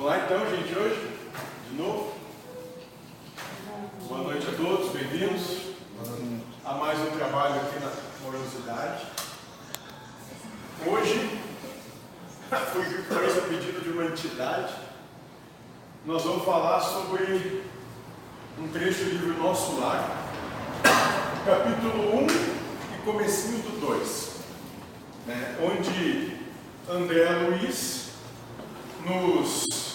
Vamos lá então, gente, hoje? De novo? Boa noite a todos, bem-vindos a mais um trabalho aqui na Morosidade. Hoje, foi talvez a pedido de uma entidade, nós vamos falar sobre um trecho do livro Nosso Lar, capítulo 1 e comecinho do 2, né, onde André Luiz nos,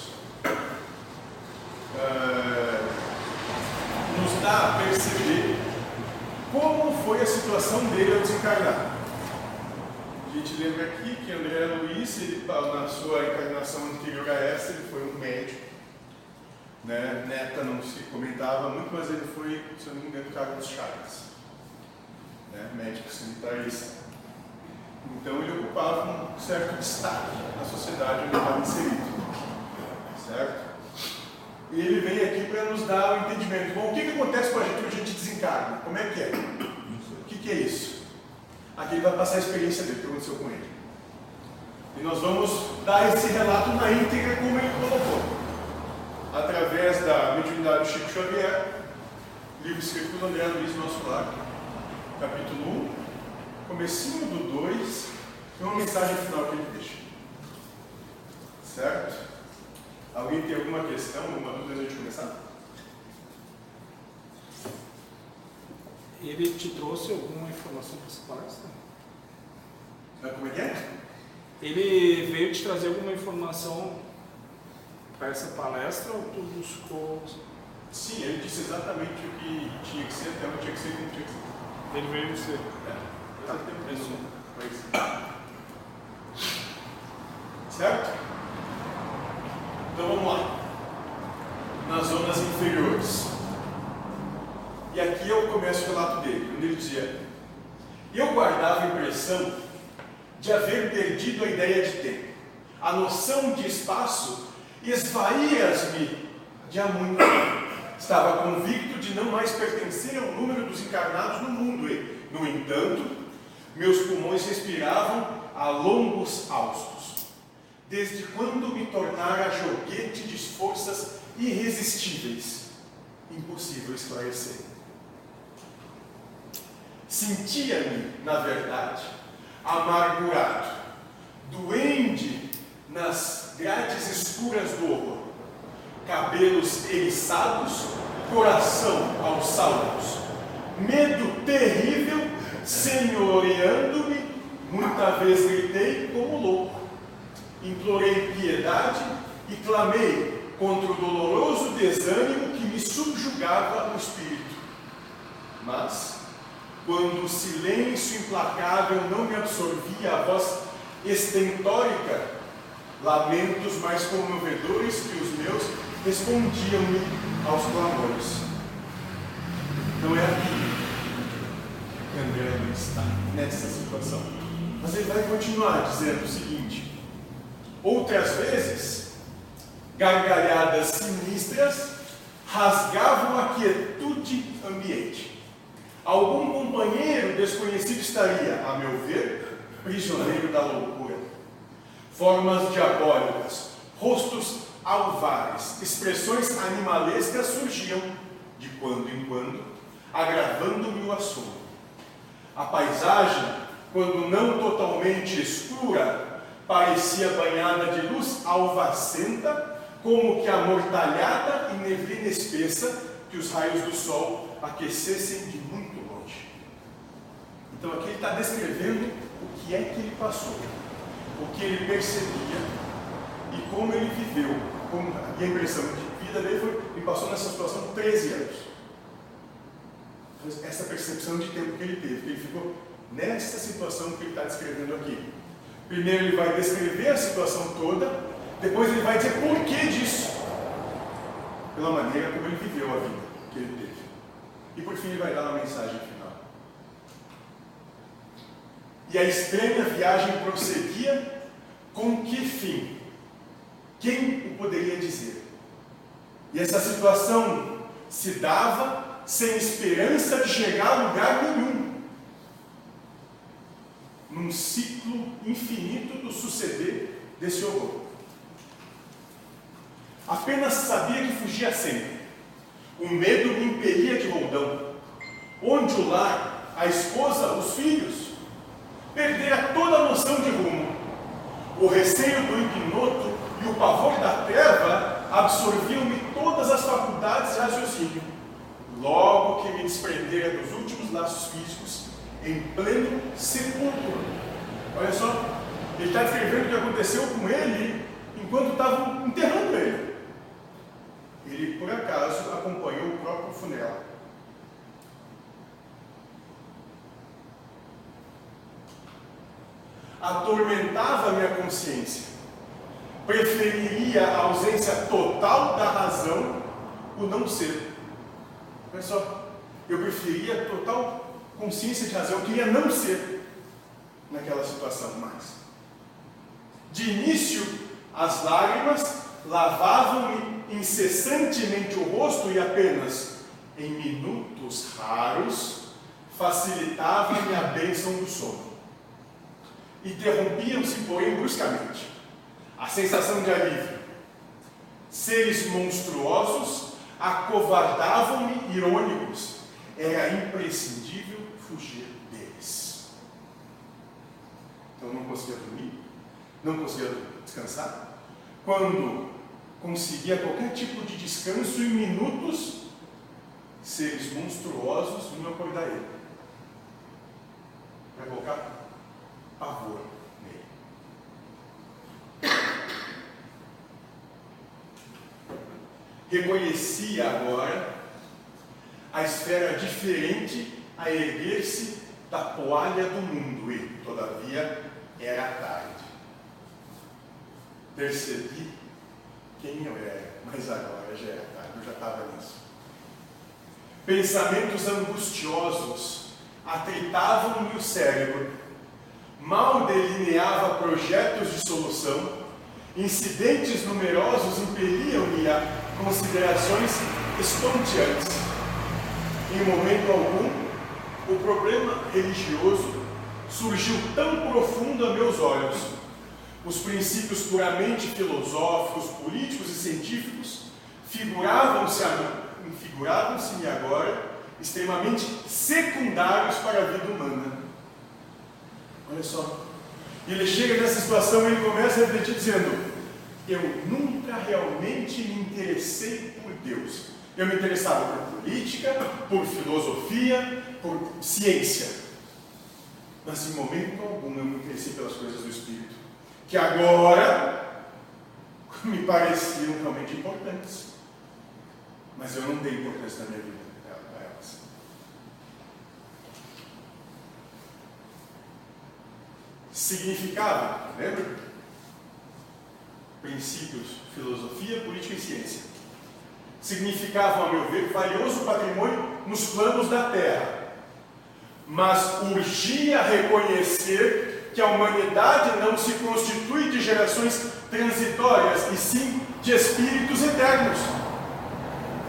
uh, nos dá a perceber como foi a situação dele ao desencarnar. A gente lembra aqui que André Luiz, ele, na sua encarnação anterior a essa, ele foi um médico. Né? Neta não se comentava muito, mas ele foi, se eu não me engano, Carlos Chagas, né? médico sanitarista. Então ele ocupava um certo destaque na sociedade onde estava inserido. Certo? E ele vem aqui para nos dar o um entendimento. Bom, o que, que acontece com a gente quando a gente desencarna? Como é que é? O que, que é isso? Aqui ele vai passar a experiência dele, o que aconteceu com ele. E nós vamos dar esse relato na íntegra como ele colocou. Através da mediunidade do Chico Xavier, livro escrito por André Luiz Nosso Lar, capítulo 1, comecinho do 2 e uma mensagem final que ele deixa. Certo? Alguém tem alguma questão, alguma dúvida antes de começar? Ele te trouxe alguma informação para essa palestra? Como é que é? Ele veio te trazer alguma informação para essa palestra ou tu buscou? Sim, ele disse exatamente o que tinha que ser, até onde tinha que ser como tinha que ser. Ele veio dizer. É. Tá, certo? Então vamos lá. Nas zonas inferiores. E começo o relato dele, onde ele dizia: Eu guardava a impressão de haver perdido a ideia de tempo. A noção de espaço esvaía-me de há muito tempo. Estava convicto de não mais pertencer ao número dos encarnados no mundo e, no entanto, meus pulmões respiravam a longos haustos. Desde quando me tornara joguete de forças irresistíveis? Impossível esclarecer. Sentia-me, na verdade, amargurado, doente nas grades escuras do horror, cabelos eriçados, coração aos saltos, medo terrível senhoreando-me, muita vez gritei como louco. Implorei piedade e clamei contra o doloroso desânimo que me subjugava o espírito. Mas, quando o silêncio implacável não me absorvia a voz estentórica, lamentos mais comovedores que os meus respondiam-me aos clamores. Não é aqui André está nessa situação. Mas ele vai continuar dizendo o seguinte: outras vezes, gargalhadas sinistras rasgavam a quietude ambiente. Algum companheiro desconhecido estaria, a meu ver, prisioneiro da loucura. Formas diabólicas, rostos alvares, expressões animalescas surgiam de quando em quando, agravando-me o assunto. A paisagem, quando não totalmente escura, parecia banhada de luz alvacenta, como que amortalhada e neblina espessa que os raios do sol aquecessem de muito. Então aqui ele está descrevendo o que é que ele passou, o que ele percebia e como ele viveu. Como, e a impressão de vida dele foi, ele passou nessa situação 13 anos essa percepção de tempo que ele teve, que ele ficou nessa situação que ele está descrevendo aqui. Primeiro ele vai descrever a situação toda, depois ele vai dizer por que disso, pela maneira como ele viveu a vida que ele teve. E por fim ele vai dar uma mensagem final. E a estranha viagem prosseguia com que fim? Quem o poderia dizer? E essa situação se dava sem esperança de chegar a lugar nenhum. Num ciclo infinito do suceder desse horror. Apenas sabia que fugia sempre. O medo me impelia de roldão. Onde o lar, a esposa, os filhos, perdera toda a noção de rumo. O receio do ignoto e o pavor da treva absorviam-me todas as faculdades de raciocínio. Logo que me desprendera dos últimos laços físicos, em pleno sepulcro. Olha só, ele está descrevendo o que aconteceu com ele enquanto estavam enterrando ele. Ele, por acaso, acompanhou o próprio funeral. Atormentava minha consciência. Preferiria a ausência total da razão, o não ser. Olha só, eu preferia total consciência de razão, eu queria não ser naquela situação mais. De início, as lágrimas lavavam-me incessantemente o rosto e apenas em minutos raros facilitava-me a bênção do sono. Interrompiam-se, porém, bruscamente. A sensação de alívio. Seres monstruosos acovardavam-me irônicos. Era imprescindível fugir deles. Então não conseguia dormir, não conseguia descansar. Quando conseguia qualquer tipo de descanso em minutos, seres monstruosos vinham acordar ele. Colocar pavor nele. Reconhecia agora a esfera diferente a erguer-se da poalha do mundo e, todavia, era tarde. Percebi quem eu era, mas agora já era tarde, eu já estava nisso. Pensamentos angustiosos atritavam-me o cérebro, mal delineava projetos de solução, incidentes numerosos impeliam-me a considerações estonteantes. Em momento algum, o problema religioso surgiu tão profundo a meus olhos. Os princípios puramente filosóficos, políticos e científicos figuravam-se figuravam-se-me agora extremamente secundários para a vida humana. Olha só. E ele chega nessa situação e ele começa a refletir dizendo: Eu nunca realmente me interessei por Deus. Eu me interessava por política, por filosofia, por ciência. Mas em momento algum eu me interessei pelas coisas do Espírito, que agora me pareciam realmente importantes. Mas eu não dei importância na minha vida a elas. Significava, lembra? Princípios, filosofia, política e ciência. Significavam, a meu ver, valioso patrimônio nos planos da terra. Mas urgia reconhecer que a humanidade não se constitui de gerações transitórias, e sim de espíritos eternos.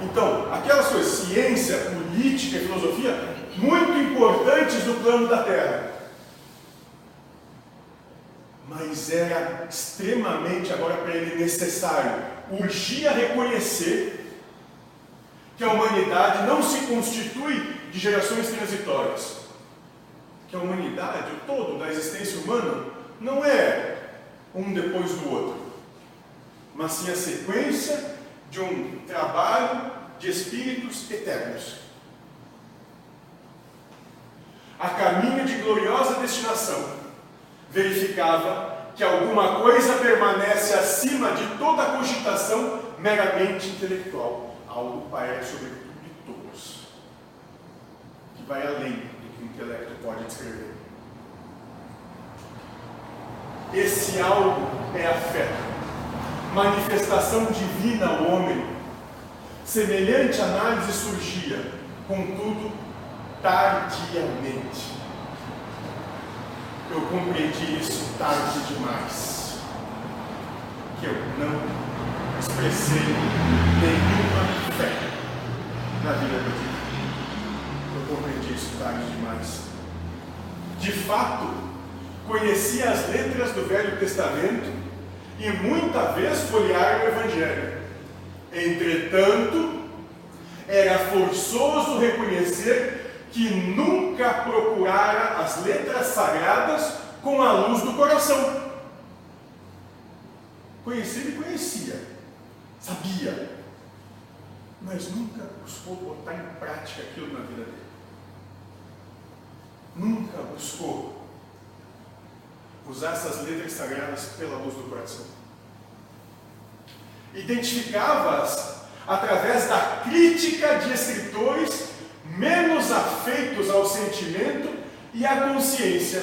Então, aquelas coisas, ciência, política e filosofia, muito importantes no plano da Terra. Mas era extremamente, agora para ele, necessário, urgia reconhecer que a humanidade não se constitui de gerações transitórias. Que a humanidade, o todo da existência humana, não é um depois do outro, mas sim a sequência de um trabalho de espíritos eternos. A caminho de gloriosa destinação, verificava que alguma coisa permanece acima de toda cogitação meramente intelectual, algo para sobretudo de todos, que vai além do que o intelecto pode descrever. Esse algo é a fé, manifestação divina ao homem. Semelhante análise surgia, contudo, tardiamente. Eu compreendi isso tarde demais, que eu não expressei nenhuma fé na vida do dia. Eu compreendi isso tarde demais. De fato, conhecia as letras do Velho Testamento e muita vez folhear o Evangelho. Entretanto, era forçoso reconhecer que nunca procurara as letras sagradas com a luz do coração. Conhecer ele conhecia, sabia, mas nunca buscou botar em prática aquilo na vida dele. Nunca buscou usar essas letras sagradas pela luz do coração. Identificava-as através da crítica de escritores menos afeitos ao sentimento e à consciência,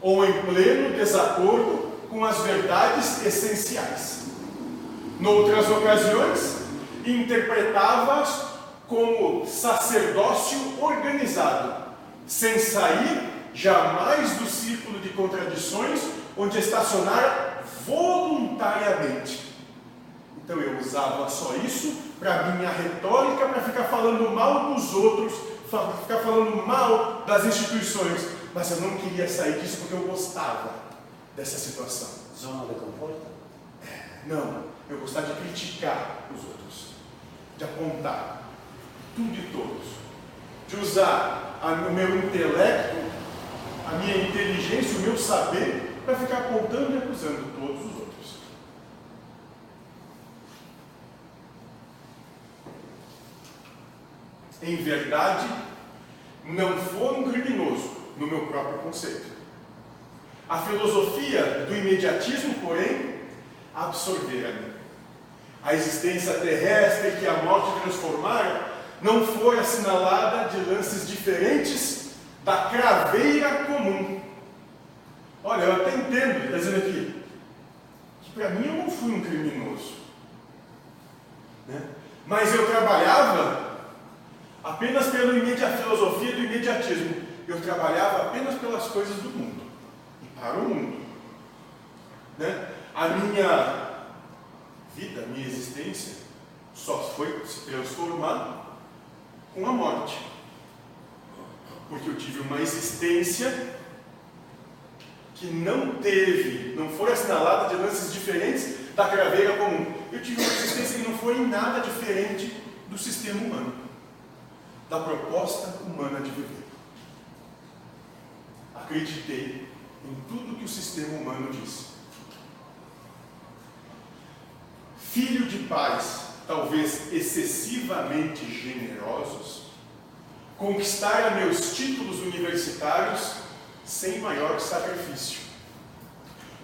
ou em pleno desacordo com as verdades essenciais. Noutras ocasiões, interpretava-as como sacerdócio organizado, sem sair jamais do círculo de contradições onde estacionara voluntariamente. Então eu usava só isso para minha retórica, para ficar falando mal dos outros, ficar falando mal das instituições, mas eu não queria sair disso porque eu gostava dessa situação. Zona de conforto? Não, eu gostava de criticar os outros, de apontar tudo e todos, de usar o meu intelecto, a minha inteligência, o meu saber, para ficar apontando e acusando todos os outros. Em verdade, não for um criminoso, no meu próprio conceito. A filosofia do imediatismo, porém, absorvera-me. A existência terrestre que a morte transformara não foi assinalada de lances diferentes da craveira comum. Olha, eu até entendo, está dizendo aqui, que para mim eu não fui um criminoso. Né? Mas eu trabalhava apenas pela filosofia do imediatismo. Eu trabalhava apenas pelas coisas do mundo e para o mundo. Né? A minha vida, a minha existência, só foi se transformar com a morte. Porque eu tive uma existência que não teve, não foi assinalada de lances diferentes da craveira comum. Eu tive uma existência que não foi em nada diferente do sistema humano, da proposta humana de viver. Acreditei em tudo que o sistema humano disse. Filho de pais, talvez excessivamente generosos, conquistara meus títulos universitários sem maior sacrifício.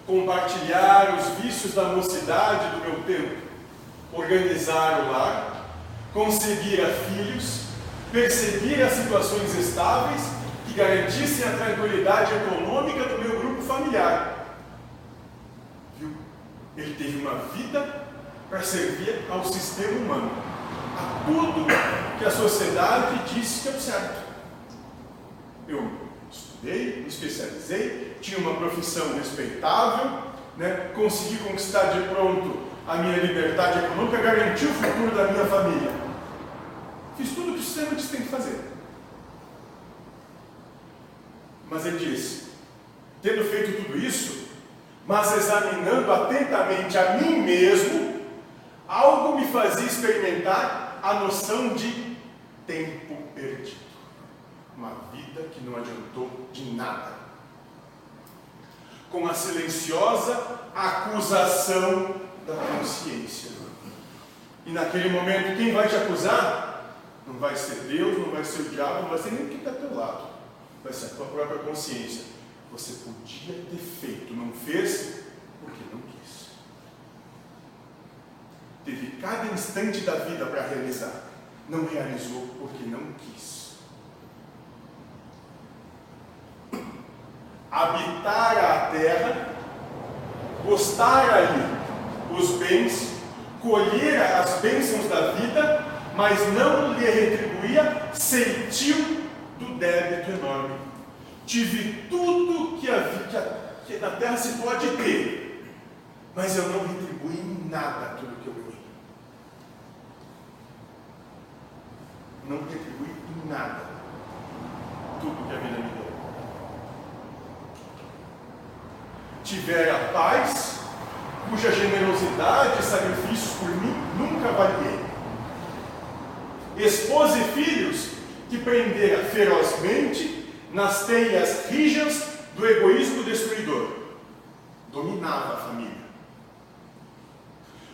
Compartilhar os vícios da mocidade do meu tempo, organizar o lar, conseguir filhos, perseguir as situações estáveis que garantissem a tranquilidade econômica do meu grupo familiar. Viu? Ele teve uma vida para servir ao sistema humano, a tudo que a sociedade disse que é o certo. Eu estudei, me especializei, tinha uma profissão respeitável, né? consegui conquistar de pronto a minha liberdade econômica, garanti o futuro da minha família. Fiz tudo o que o sistema diz que tem que fazer. Mas ele disse, tendo feito tudo isso, mas examinando atentamente a mim mesmo, algo me fazia experimentar a noção de tempo perdido. Uma vida que não adiantou de nada. Com a silenciosa acusação da consciência. E naquele momento, quem vai te acusar? Não vai ser Deus, não vai ser o diabo, não vai ser nem quem está teu lado. Vai ser a tua própria consciência. Você podia ter feito, não fez, porque não quis. Teve cada instante da vida para realizar. Não realizou porque não quis. Habitar a terra, gostar ali os bens, colher as bênçãos da vida, mas não lhe retribuía, sentiu do débito enorme. Tive tudo que, a, que, a, na terra se pode ter, mas eu não retribuí em nada tudo que eu ganhei. Não retribuí em nada tudo que a vida me deu. Tivera paz, cuja generosidade e sacrifícios por mim nunca avaliei prendera ferozmente nas teias rijas do egoísmo destruidor. Dominava a família.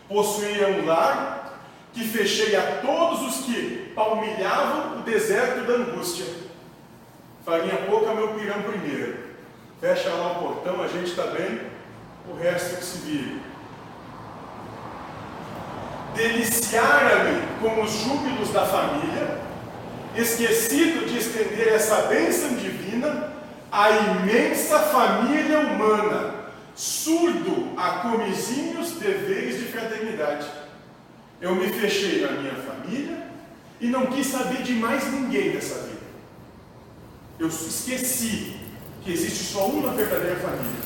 Possuía um lar que fechei a todos os que palmilhavam o deserto da angústia. Farinha pouca, meu pirão primeiro. Fecha lá o portão, a gente está bem, o resto que se vire. Deliciara-me com os júbilos da família, esquecido de estender essa bênção divina à imensa família humana, surdo a comizinhos deveres de fraternidade. Eu me fechei na minha família e não quis saber de mais ninguém dessa vida. Eu esqueci que existe só uma verdadeira família,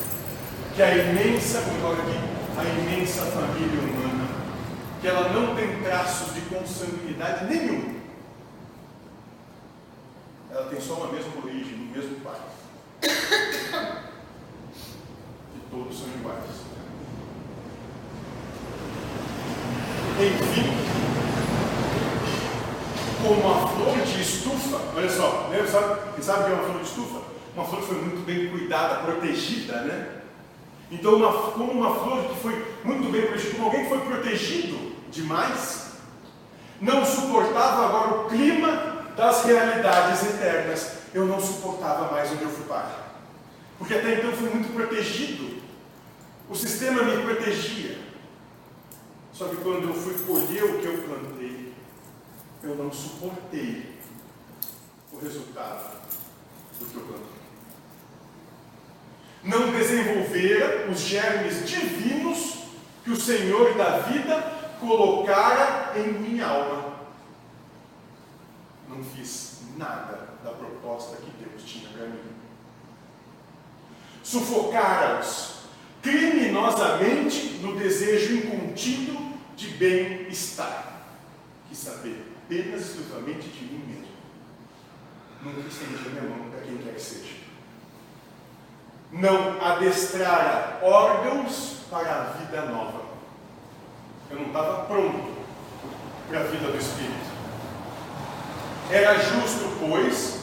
que é a imensa, aqui, a imensa família humana, que ela não tem traços de consanguinidade nenhum. Ela tem só uma mesma origem, um mesmo pai. E todos são iguais. Enfim, como a flor de estufa, olha só, sabe, sabe o que é uma flor de estufa? Uma flor que foi muito bem cuidada, protegida, né? Então, uma, como uma flor que foi muito bem protegida, como alguém que foi protegido demais, não suportava agora o clima das realidades eternas. Eu não suportava mais o meu pai. Porque até então fui muito protegido. O sistema me protegia. Só que quando eu fui colher o que eu plantei, eu não suportei o resultado do que eu plantei. Não desenvolvera os germes divinos que o Senhor da vida colocara em minha alma. Não fiz nada da proposta que Deus tinha para mim. Sufocara-os criminosamente no desejo incontido de bem-estar. Quis saber apenas exclusivamente de mim mesmo. Nunca estendi minha mão para quem quer que seja. Não adestrara órgãos para a vida nova. Eu não estava pronto para a vida do Espírito. Era justo, pois,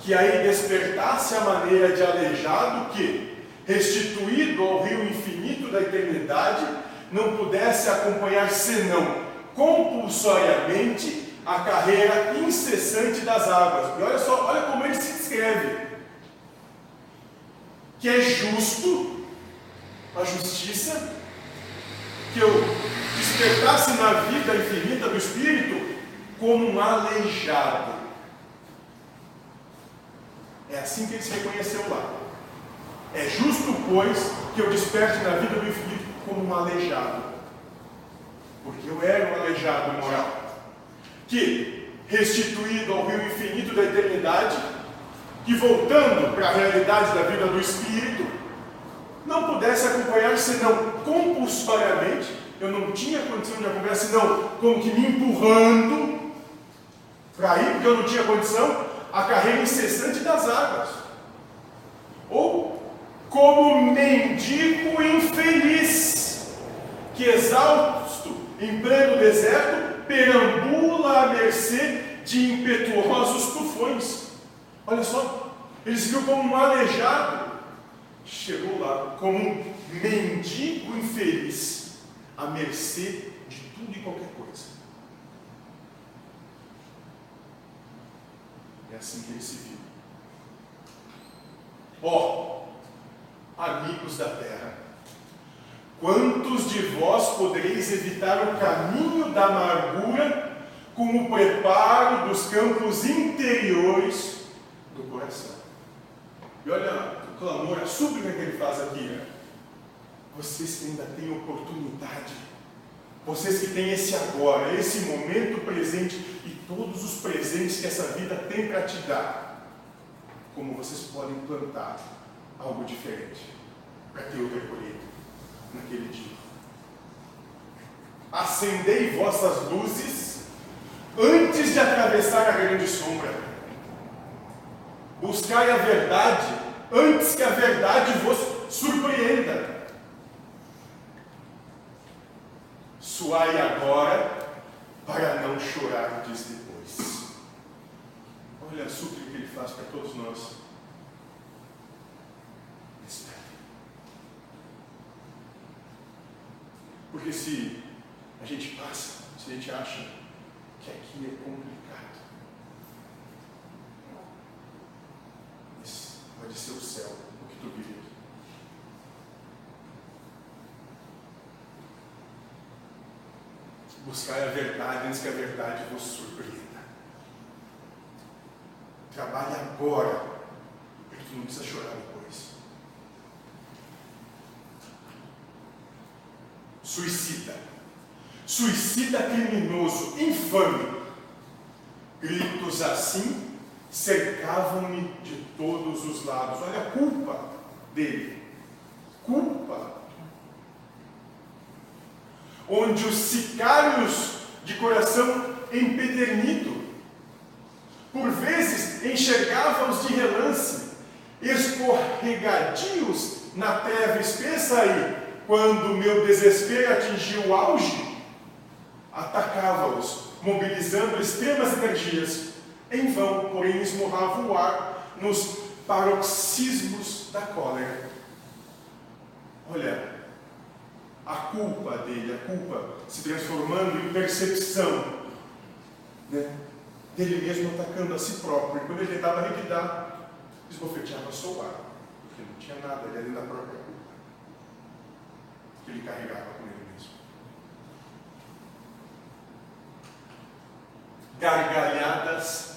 que aí despertasse a maneira de aleijado que, restituído ao rio infinito da eternidade, não pudesse acompanhar senão compulsoriamente a carreira incessante das águas. E olha só, olha como ele se descreve. Que é justo a justiça, que eu despertasse na vida infinita do Espírito como um aleijado. É assim que ele se reconheceu lá. É justo, pois, que eu desperte na vida do infinito como um aleijado. Porque eu era um aleijado moral. Que, restituído ao rio infinito da eternidade, que voltando para a realidade da vida do Espírito, não pudesse acompanhar senão compulsoriamente, eu não tinha condição de acompanhar senão como que me empurrando para ir, porque eu não tinha condição, a carreira incessante das águas. Ou como mendigo infeliz, que exausto em pleno deserto, perambula à mercê de impetuosos tufões. Olha só, ele se viu como um aleijado, chegou lá como um mendigo infeliz, à mercê de tudo e qualquer coisa. É assim que ele se viu. Ó, oh, amigos da terra, quantos de vós podereis evitar o caminho da amargura com o preparo dos campos interiores do coração? E olha o clamor, a súplica que ele faz aqui. Né? Vocês que ainda têm oportunidade, vocês que têm esse agora, esse momento presente e todos os presentes que essa vida tem para te dar, como vocês podem plantar algo diferente para ter outra colheita naquele dia. Acendei vossas luzes antes de atravessar a grande sombra. Buscai a verdade antes que a verdade vos surpreenda. Suai agora para não chorar diz depois. Olha a súplica que ele faz para todos nós. Espere. Porque se a gente passa, se a gente acha que aqui é complicado, isso pode ser o céu, o que tu vive aqui. Buscar a verdade antes que a verdade vos surpreenda. Trabalhe agora, porque tu não precisa chorar depois. Suicida. Suicida criminoso, infame. Gritos assim cercavam-me de todos os lados. Olha a culpa dele. Culpa. Onde os sicários de coração empedernido por vezes enxergava-os de relance, escorregadios na treva espessa e, quando meu desespero atingiu o auge, atacava-os, mobilizando extremas energias. Em vão, porém, esmurrava o ar nos paroxismos da cólera. Olha, a culpa dele, a culpa se transformando em percepção. Né? dele mesmo atacando a si próprio. E quando ele tentava revidar, esbofeteava só o ar, porque não tinha nada ali da própria culpa que ele carregava com ele mesmo. Gargalhadas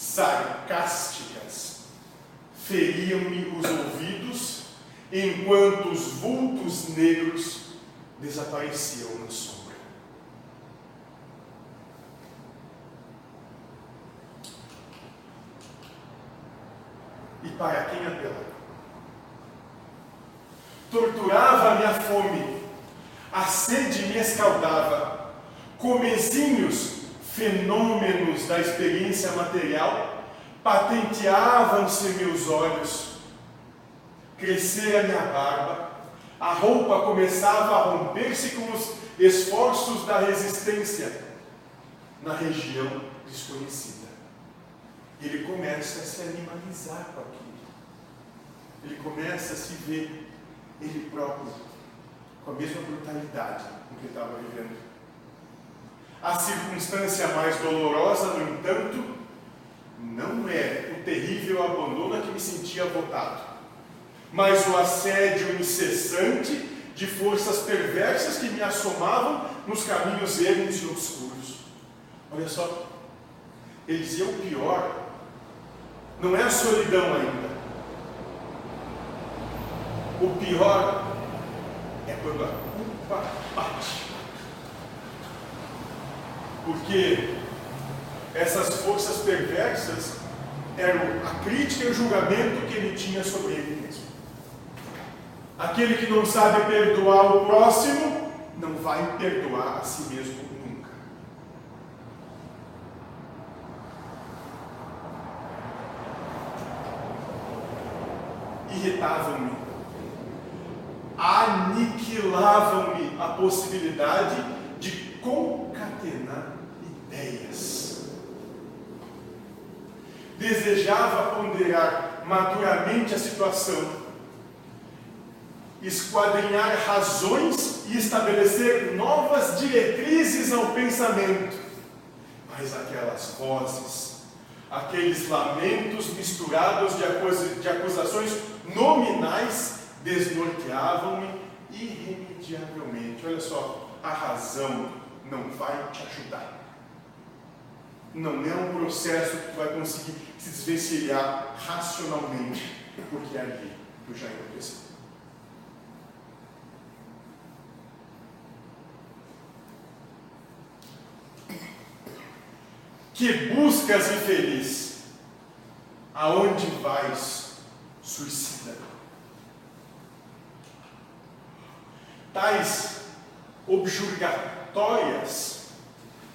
sarcásticas feriam-me os ouvidos enquanto os vultos negros desapareciam no som. e para quem apela. Torturava a fome, a sede me escaldava, comezinhos, fenômenos da experiência material, patenteavam-se meus olhos, crescera minha barba, a roupa começava a romper-se com os esforços da resistência na região desconhecida ele começa a se animalizar com aquilo. Ele começa a se ver ele próprio com a mesma brutalidade com que estava vivendo. A circunstância mais dolorosa, no entanto, não é o terrível abandono a que me sentia votado, mas o assédio incessante de forças perversas que me assomavam nos caminhos ermos e obscuros. Olha só, ele dizia o pior não é a solidão ainda. O pior é quando a culpa bate. Porque essas forças perversas eram a crítica e o julgamento que ele tinha sobre ele mesmo. Aquele que não sabe perdoar o próximo, não vai perdoar a si mesmo irritavam-me, aniquilavam-me a possibilidade de concatenar ideias. Desejava ponderar maturamente a situação, esquadrinhar razões e estabelecer novas diretrizes ao pensamento. Mas aquelas vozes, aqueles lamentos misturados de acusações nominais desnorteavam-me irremediavelmente. Olha só, a razão não vai te ajudar. Não é um processo que tu vai conseguir se desvencilhar racionalmente, porque é ali que já enlouqueceu. Que buscas infeliz, aonde vais suicida. Tais objurgatórias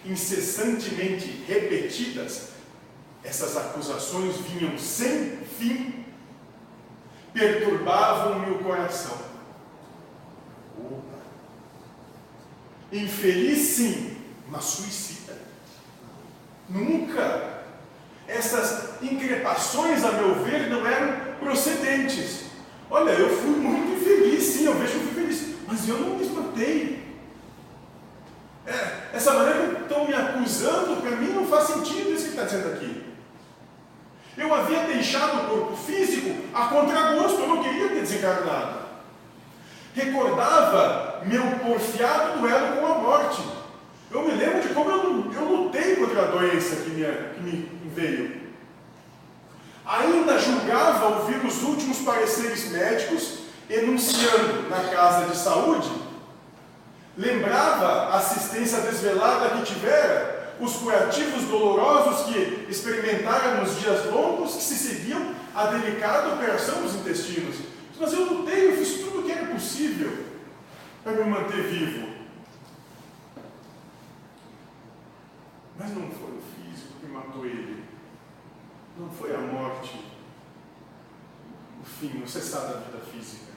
incessantemente repetidas, essas acusações vinham sem fim, perturbavam-me o coração. Opa. Infeliz sim, mas suicida. Nunca. Essas increpações, a meu ver, não eram procedentes. Olha, eu fui muito infeliz, sim, eu vejo que fui feliz, mas eu não me espantei. É, essa maneira acusando, para mim não faz sentido isso que está dizendo aqui. Eu havia deixado o corpo físico a contragosto, eu não queria ter desencarnado. Recordava meu porfiado duelo com a morte. Eu me lembro de como eu, eu lutei contra a doença que me, que me veio. Ainda julgava ouvir os últimos pareceres médicos enunciando na casa de saúde. Lembrava a assistência desvelada que tivera, os curativos dolorosos que experimentara nos dias longos que se seguiam à delicada operação dos intestinos. Mas eu lutei, eu fiz tudo o que era possível para me manter vivo. Mas não foi o físico que matou ele. Não foi a morte, o fim, o cessar da vida física.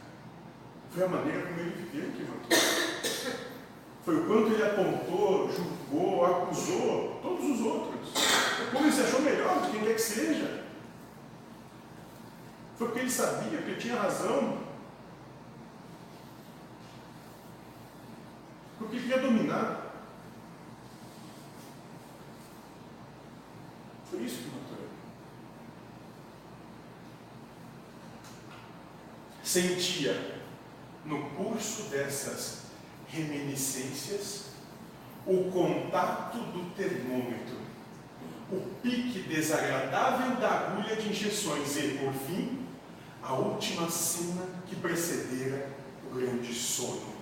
Foi a maneira como ele viveu que matou. Foi o quanto ele apontou, julgou, acusou todos os outros. Como ele se achou melhor de quem quer que seja. Foi porque ele sabia, porque tinha razão. Porque ele queria dominar. Foi isso que matou ele. Sentia no curso dessas reminiscências o contato do termômetro, o pique desagradável da agulha de injeções e, por fim, a última cena que precedera o grande sono.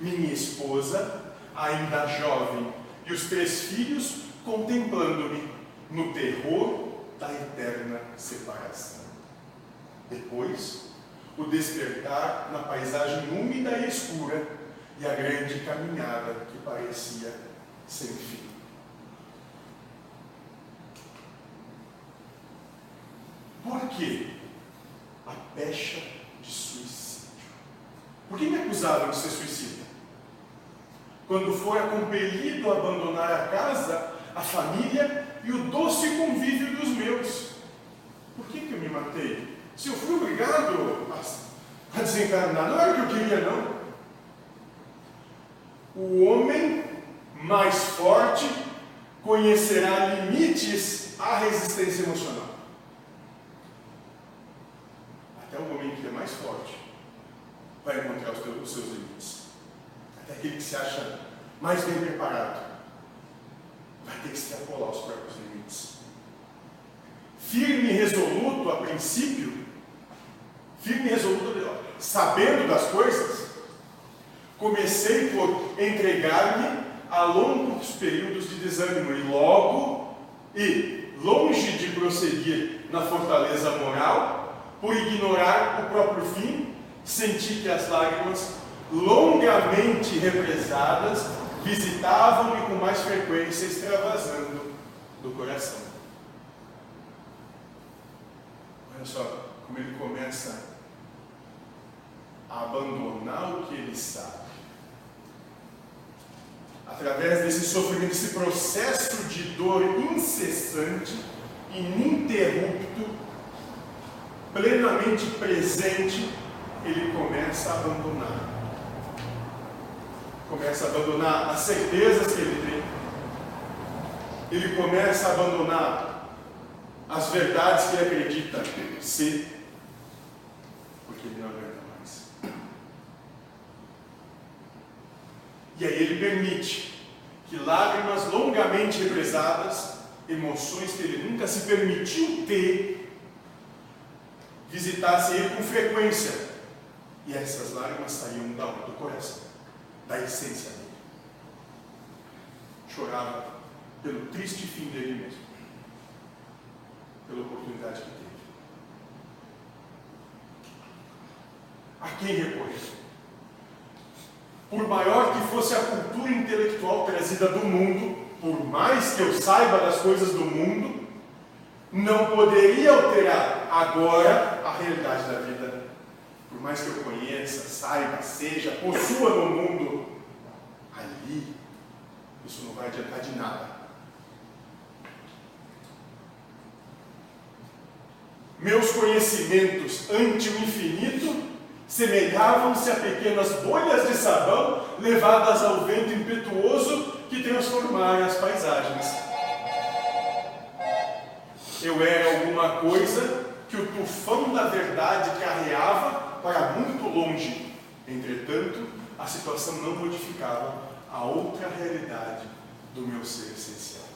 Minha esposa, ainda jovem, e os três filhos contemplando-me no terror da eterna separação. Depois, o despertar na paisagem úmida e escura e a grande caminhada que parecia sem fim. Por quê? A pecha de suicídio. Por que me acusaram de ser suicida? Quando fora compelido a abandonar a casa, a família e o doce convívio dos meus. Por que, que eu me matei? Se eu fui obrigado a, a desencarnar, não era o que eu queria, não. O homem mais forte conhecerá limites à resistência emocional. Até o homem que é mais forte vai encontrar os, seus limites. Até aquele que se acha mais bem preparado vai ter que extrapolar os próprios limites. Firme e resoluto a princípio, firme e resoluto, sabendo das coisas, comecei por entregar-me a longos períodos de desânimo e logo, e longe de prosseguir na fortaleza moral, por ignorar o próprio fim, senti que as lágrimas, longamente represadas, visitavam-me com mais frequência, extravasando do coração. Olha só como ele começa a abandonar o que ele sabe. Através desse sofrimento, desse processo de dor incessante, ininterrupto, plenamente presente, ele começa a abandonar. Começa a abandonar as certezas que ele tem, ele começa a abandonar as verdades que ele acredita ser, porque ele não aguenta mais. E aí ele permite que lágrimas longamente represadas, emoções que ele nunca se permitiu ter, visitassem ele com frequência. E essas lágrimas saíam do coração da essência dele. Chorava pelo triste fim dele mesmo, pela oportunidade que teve. A quem recorrer? Por maior que fosse a cultura intelectual trazida do mundo, por mais que eu saiba das coisas do mundo, não poderia alterar agora a realidade da vida por mais que eu conheça, saiba, seja, possua no mundo, ali, isso não vai adiantar de nada. Meus conhecimentos ante o infinito semelhavam-se a pequenas bolhas de sabão levadas ao vento impetuoso que transformara as paisagens. Eu era alguma coisa que o tufão da verdade carreava para muito longe. Entretanto, a situação não modificava a outra realidade do meu ser essencial.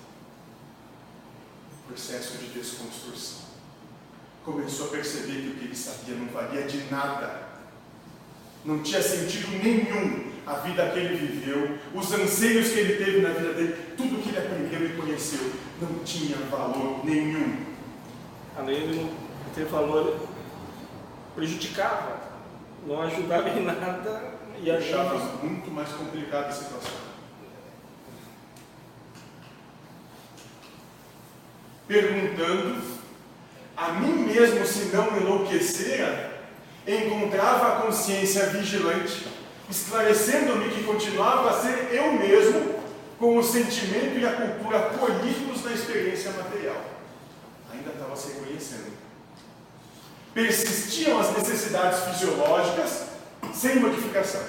Processo de desconstrução. Começou a perceber que o que ele sabia não valia de nada. Não tinha sentido nenhum a vida que ele viveu, os anseios que ele teve na vida dele, tudo que ele aprendeu e conheceu, não tinha valor nenhum. Além de não ter valor, prejudicava, não ajudava em nada e achava muito mais complicada a situação. Perguntando a mim mesmo se não enlouquecera, encontrava a consciência vigilante, esclarecendo-me que continuava a ser eu mesmo, com o sentimento e a cultura colhidos na experiência material. Ainda estava se reconhecendo. Persistiam as necessidades fisiológicas sem modificação.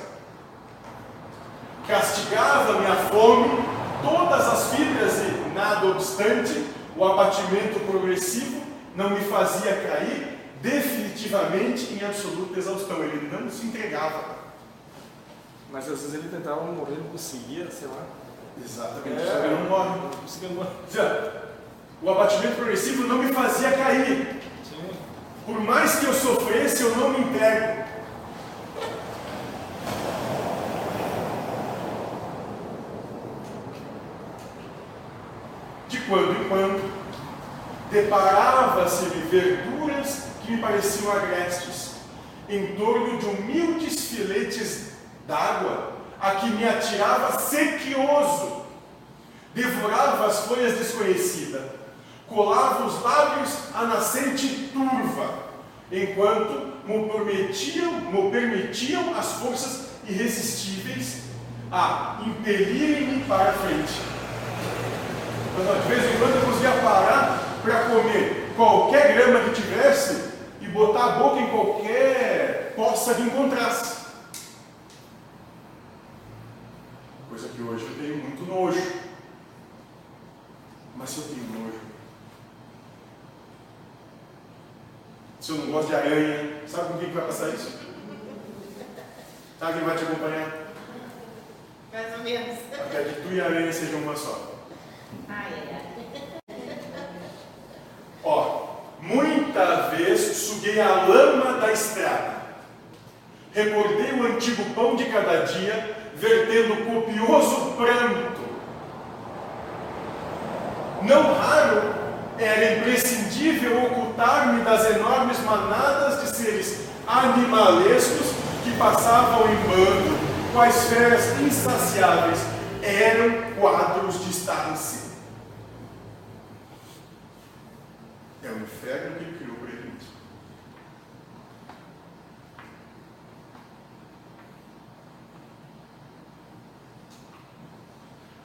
Castigava-me a fome, todas as fibras e, nada obstante, o abatimento progressivo não me fazia cair definitivamente em absoluta exaustão. Ele não se entregava. Mas às vezes ele tentava morrer, não conseguia, sei lá. Exatamente. É. Ele não morre. Não conseguia morrer. O abatimento progressivo não me fazia cair. Sim. Por mais que eu sofresse, eu não me entrego. De quando em quando, deparava-se-me verduras que me pareciam agrestes, em torno de humildes filetes d'água, a que me atirava sequioso, devorava as folhas desconhecidas, colava os lábios à nascente turva, enquanto me permitiam, me permitiam as forças irresistíveis a impelirem-me para a frente. Então, de vez em quando eu conseguia parar para comer qualquer grama que tivesse botar a boca em qualquer poça que encontrasse. Coisa que hoje eu tenho muito nojo. Mas se eu tenho nojo, se eu não gosto de aranha, sabe com quem que vai passar isso? Sabe quem vai te acompanhar? Mais ou menos. Até que tu e a aranha sejam uma só. Ai, ai, ai. Ó, muita vez suguei a lama da estrada. Recordei o antigo pão de cada dia, vertendo copioso pranto. Não raro era imprescindível ocultar-me das enormes manadas de seres animalescos que passavam em bando, quais feras insaciáveis eram quadros de estar em si. É o inferno que criou ele mesmo.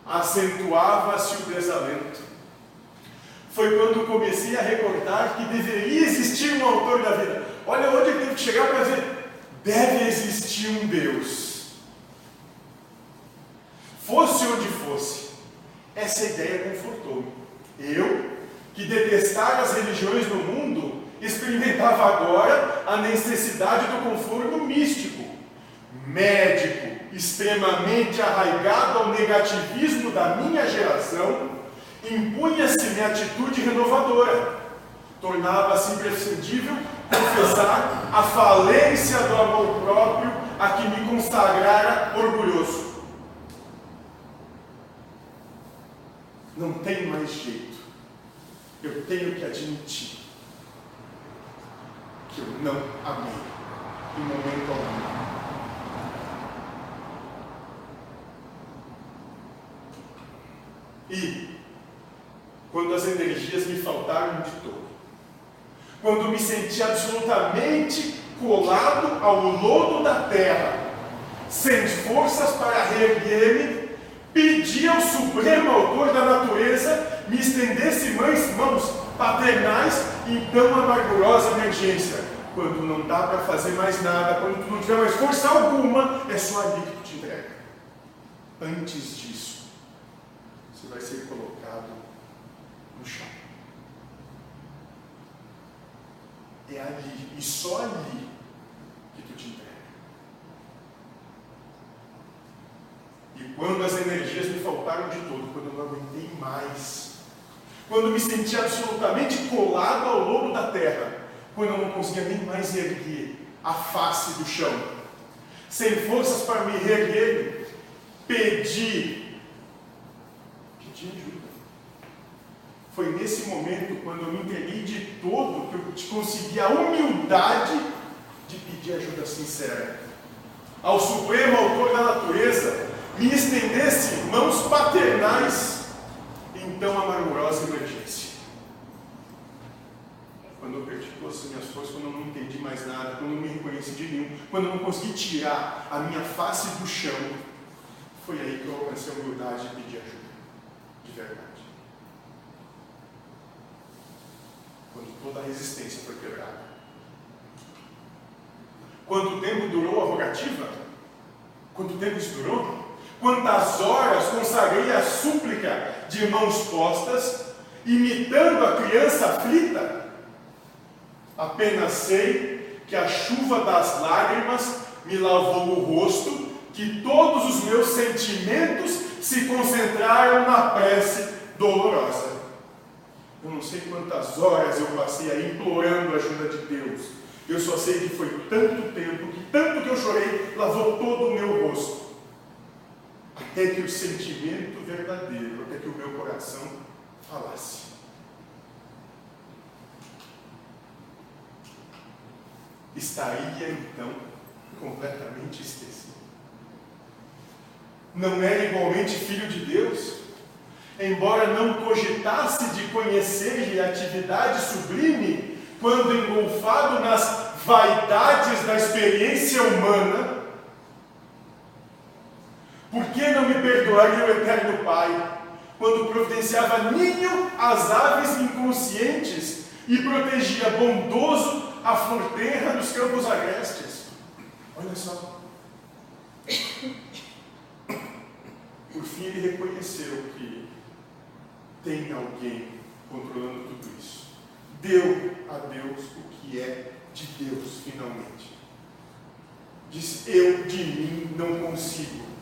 Acentuava-se o desalento. Foi quando comecei a recordar que deveria existir um autor da vida. Olha onde ele teve que chegar para dizer: deve existir um Deus. Fosse onde fosse, essa ideia confortou-me. Eu, que detestava as religiões do mundo, experimentava agora a necessidade do conforto místico, médico, extremamente arraigado ao negativismo da minha geração, impunha-se-me atitude renovadora. Tornava-se imprescindível confessar a falência do amor próprio a que me consagrara orgulhoso. Não tem mais jeito. Eu tenho que admitir que eu não amei em momento algum. E quando as energias me faltaram de todo, quando me senti absolutamente colado ao lodo da terra, sem forças para reerguer-me, pedi ao Supremo Autor da natureza me estendesse mãos, mãos paternais Então, amargurosa emergência, quando não dá para fazer mais nada, quando tu não tiver mais força alguma, é só ali que tu te entrega. Antes disso, você vai ser colocado no chão. É ali, e só ali, que tu te entrega. E quando as energias me faltaram de todo, quando eu não aguentei mais, quando me senti absolutamente colado ao lobo da terra, quando eu não conseguia nem mais erguer a face do chão, sem forças para me reerguer, pedi, pedi ajuda. Foi nesse momento, quando eu me entreguei de todo, que eu consegui a humildade de pedir ajuda sincera. Ao Supremo Autor da Natureza, me estendesse mãos paternais, então a amargurosa emergência. Quando minhas forças, quando eu não entendi mais nada, quando eu não me reconheci de nenhum, quando eu não consegui tirar a minha face do chão, foi aí que eu alcancei a humildade de pedir ajuda, de verdade. Quando toda a resistência foi quebrada. Quanto tempo durou a rogativa? Quanto tempo isso durou? Quantas horas consagrei a súplica de mãos postas, imitando a criança aflita? Apenas sei que a chuva das lágrimas me lavou o rosto, que todos os meus sentimentos se concentraram na prece dolorosa. Eu não sei quantas horas eu passei aí implorando a ajuda de Deus. Eu só sei que foi tanto tempo, que tanto que eu chorei, lavou todo o meu rosto até que o sentimento verdadeiro, até que o meu coração falasse. Estaria então completamente esquecido. Não era igualmente filho de Deus? Embora não cogitasse de conhecer-lhe atividade sublime, quando engolfado nas vaidades da experiência humana, por que não me perdoaria o eterno Pai, quando providenciava ninho às aves inconscientes e protegia bondoso a fronteira dos campos agrestes? Olha só. Por fim, ele reconheceu que tem alguém controlando tudo isso. Deu a Deus o que é de Deus, finalmente. Diz: Eu de mim não consigo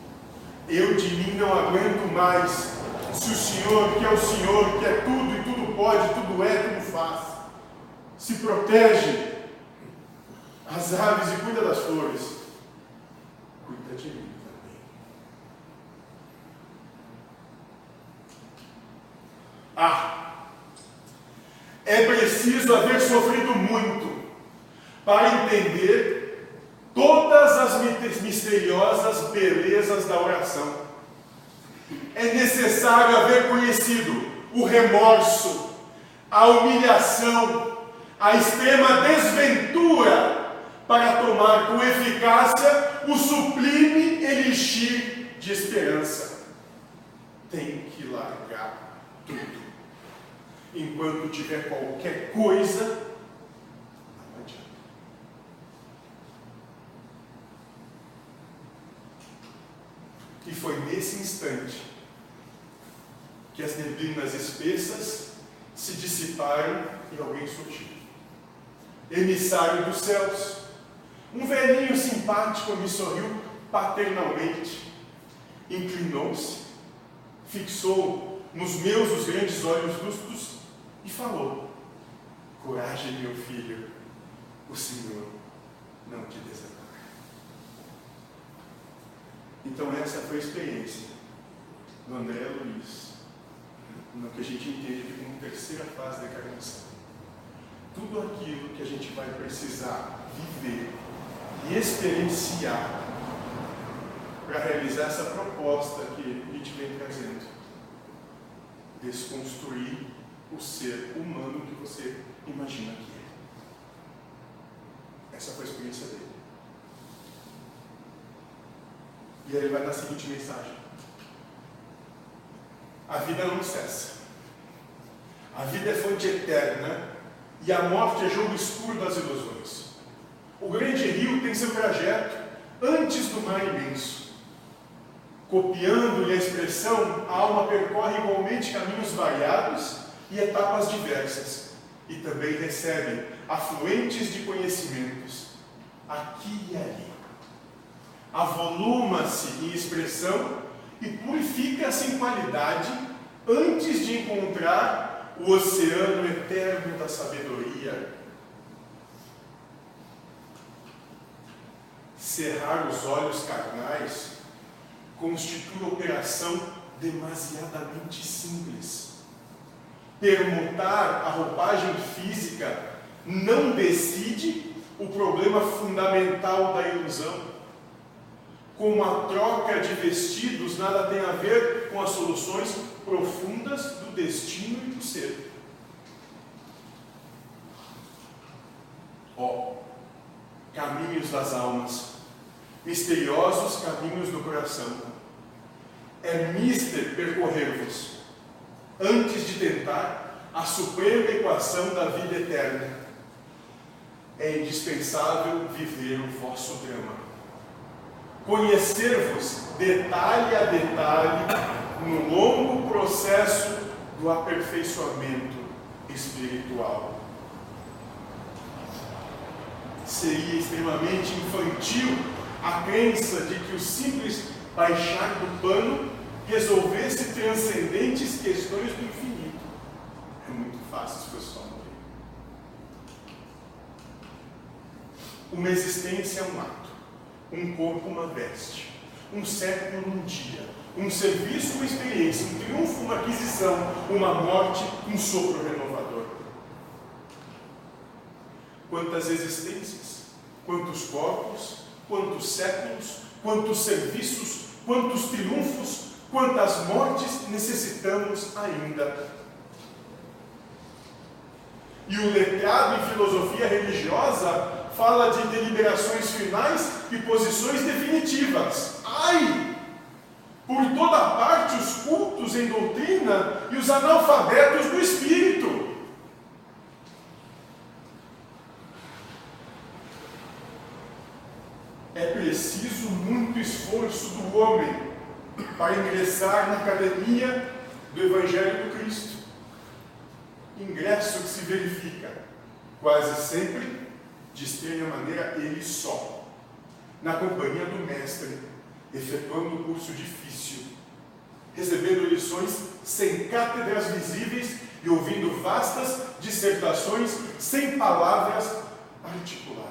eu de mim não aguento mais. Se o Senhor, que é o Senhor, que é tudo e tudo pode, tudo é, tudo faz, se protege as aves e cuida das flores, cuida de mim também. Ah, é preciso haver sofrido muito para entender todas as misteriosas belezas da oração. É necessário haver conhecido o remorso, a humilhação, a extrema desventura para tomar com eficácia o sublime elixir de esperança. Tem que largar tudo. Enquanto tiver qualquer coisa E foi nesse instante que as neblinas espessas se dissiparam e alguém surgiu. Emissário dos céus. Um velhinho simpático me sorriu paternalmente. Inclinou-se, fixou nos meus os grandes olhos lustros e falou: Coragem, meu filho, o Senhor não te desampara. Então essa foi a experiência do André Luiz, no que a gente entende como terceira fase da encarnação. Tudo aquilo que a gente vai precisar viver e experienciar para realizar essa proposta que gente vem trazendo. Desconstruir o ser humano que você imagina que é. Essa foi a experiência dele. E aí ele vai dar a seguinte mensagem: A vida não cessa. A vida é fonte eterna e a morte é jogo escuro das ilusões. O grande rio tem seu trajeto antes do mar imenso. Copiando-lhe a expressão, a alma percorre igualmente caminhos variados e etapas diversas, e também recebe afluentes de conhecimentos, aqui e ali. Avoluma-se em expressão e purifica-se em qualidade antes de encontrar o oceano eterno da sabedoria. Cerrar os olhos carnais constitui operação demasiadamente simples. Permutar a roupagem física não decide o problema fundamental da ilusão. Como a troca de vestidos nada tem a ver com as soluções profundas do destino e do ser. Ó, oh, caminhos das almas, misteriosos caminhos do coração é mister percorrer-vos, antes de tentar a suprema equação da vida eterna. É indispensável viver o vosso drama. Conhecer-vos detalhe a detalhe no longo processo do aperfeiçoamento espiritual. Seria extremamente infantil a crença de que o simples baixar do pano resolvesse transcendentes questões do infinito. É muito fácil as pessoas morrer. Uma existência é um ato, um corpo uma veste, um século um dia, um serviço uma experiência, um triunfo uma aquisição, uma morte um sopro renovador. Quantas existências, quantos corpos, quantos séculos, quantos serviços, quantos triunfos, quantas mortes necessitamos ainda. E o letrado em filosofia religiosa fala de deliberações finais e posições definitivas. Ai! Por toda parte os cultos em doutrina e os analfabetos do espírito. É preciso muito esforço do homem para ingressar na academia do Evangelho do Cristo. Ingresso que se verifica quase sempre de estranha maneira ele só, na companhia do Mestre, efetuando um curso difícil, recebendo lições sem cátedras visíveis e ouvindo vastas dissertações sem palavras articuladas.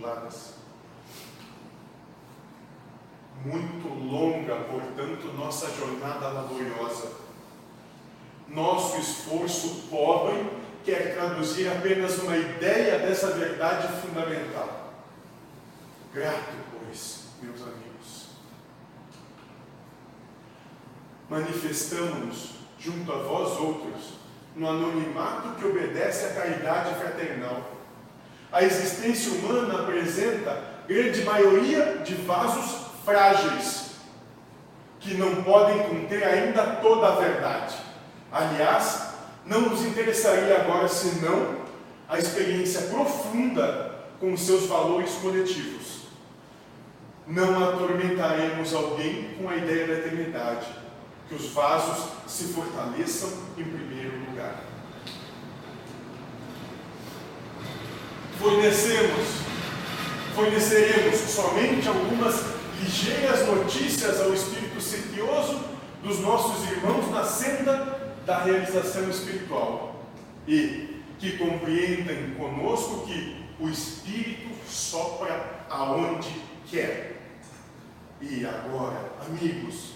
Articuladas muito longa, portanto, nossa jornada laboriosa. Nosso esforço pobre quer traduzir apenas uma ideia dessa verdade fundamental. Grato, pois, meus amigos. Manifestamos-nos junto a vós outros no anonimato que obedece à caridade fraternal. A existência humana apresenta grande maioria de vasos frágeis, que não podem conter ainda toda a verdade. Aliás, não nos interessaria agora senão a experiência profunda com seus valores coletivos. Não atormentaremos alguém com a ideia da eternidade, que os vasos se fortaleçam em primeiro lugar. Fornecemos, forneceremos somente algumas ligeiras notícias ao espírito sequioso dos nossos irmãos na senda da realização espiritual e que compreendam conosco que o espírito sopra aonde quer. E agora, amigos,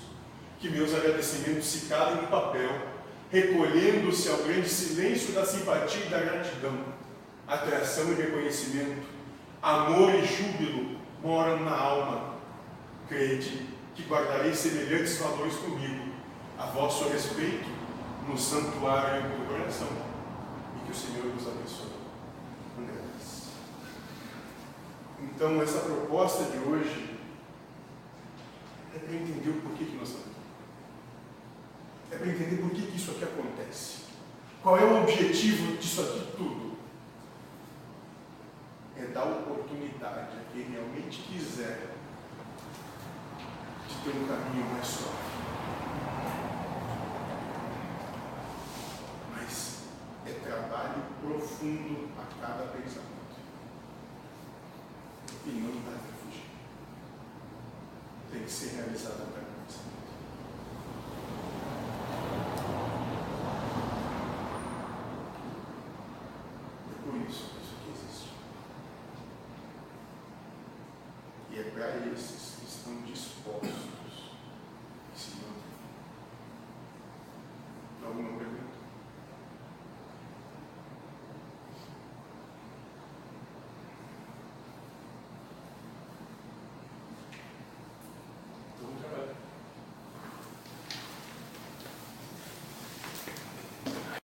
que meus agradecimentos se calem no papel, recolhendo-se ao grande silêncio da simpatia e da gratidão, atração e reconhecimento, amor e júbilo moram na alma crede que guardareis semelhantes valores comigo, a vosso respeito, no santuário do coração. E que o Senhor nos abençoe. Então, essa proposta de hoje é para entender o porquê que nós estamos. É para entender por que isso aqui acontece. Qual é o objetivo disso aqui tudo? É dar oportunidade a quem realmente quiser de ter um caminho mais suave. Mas é trabalho profundo a cada pensamento. E não dá para fugir. Tem que ser realizado a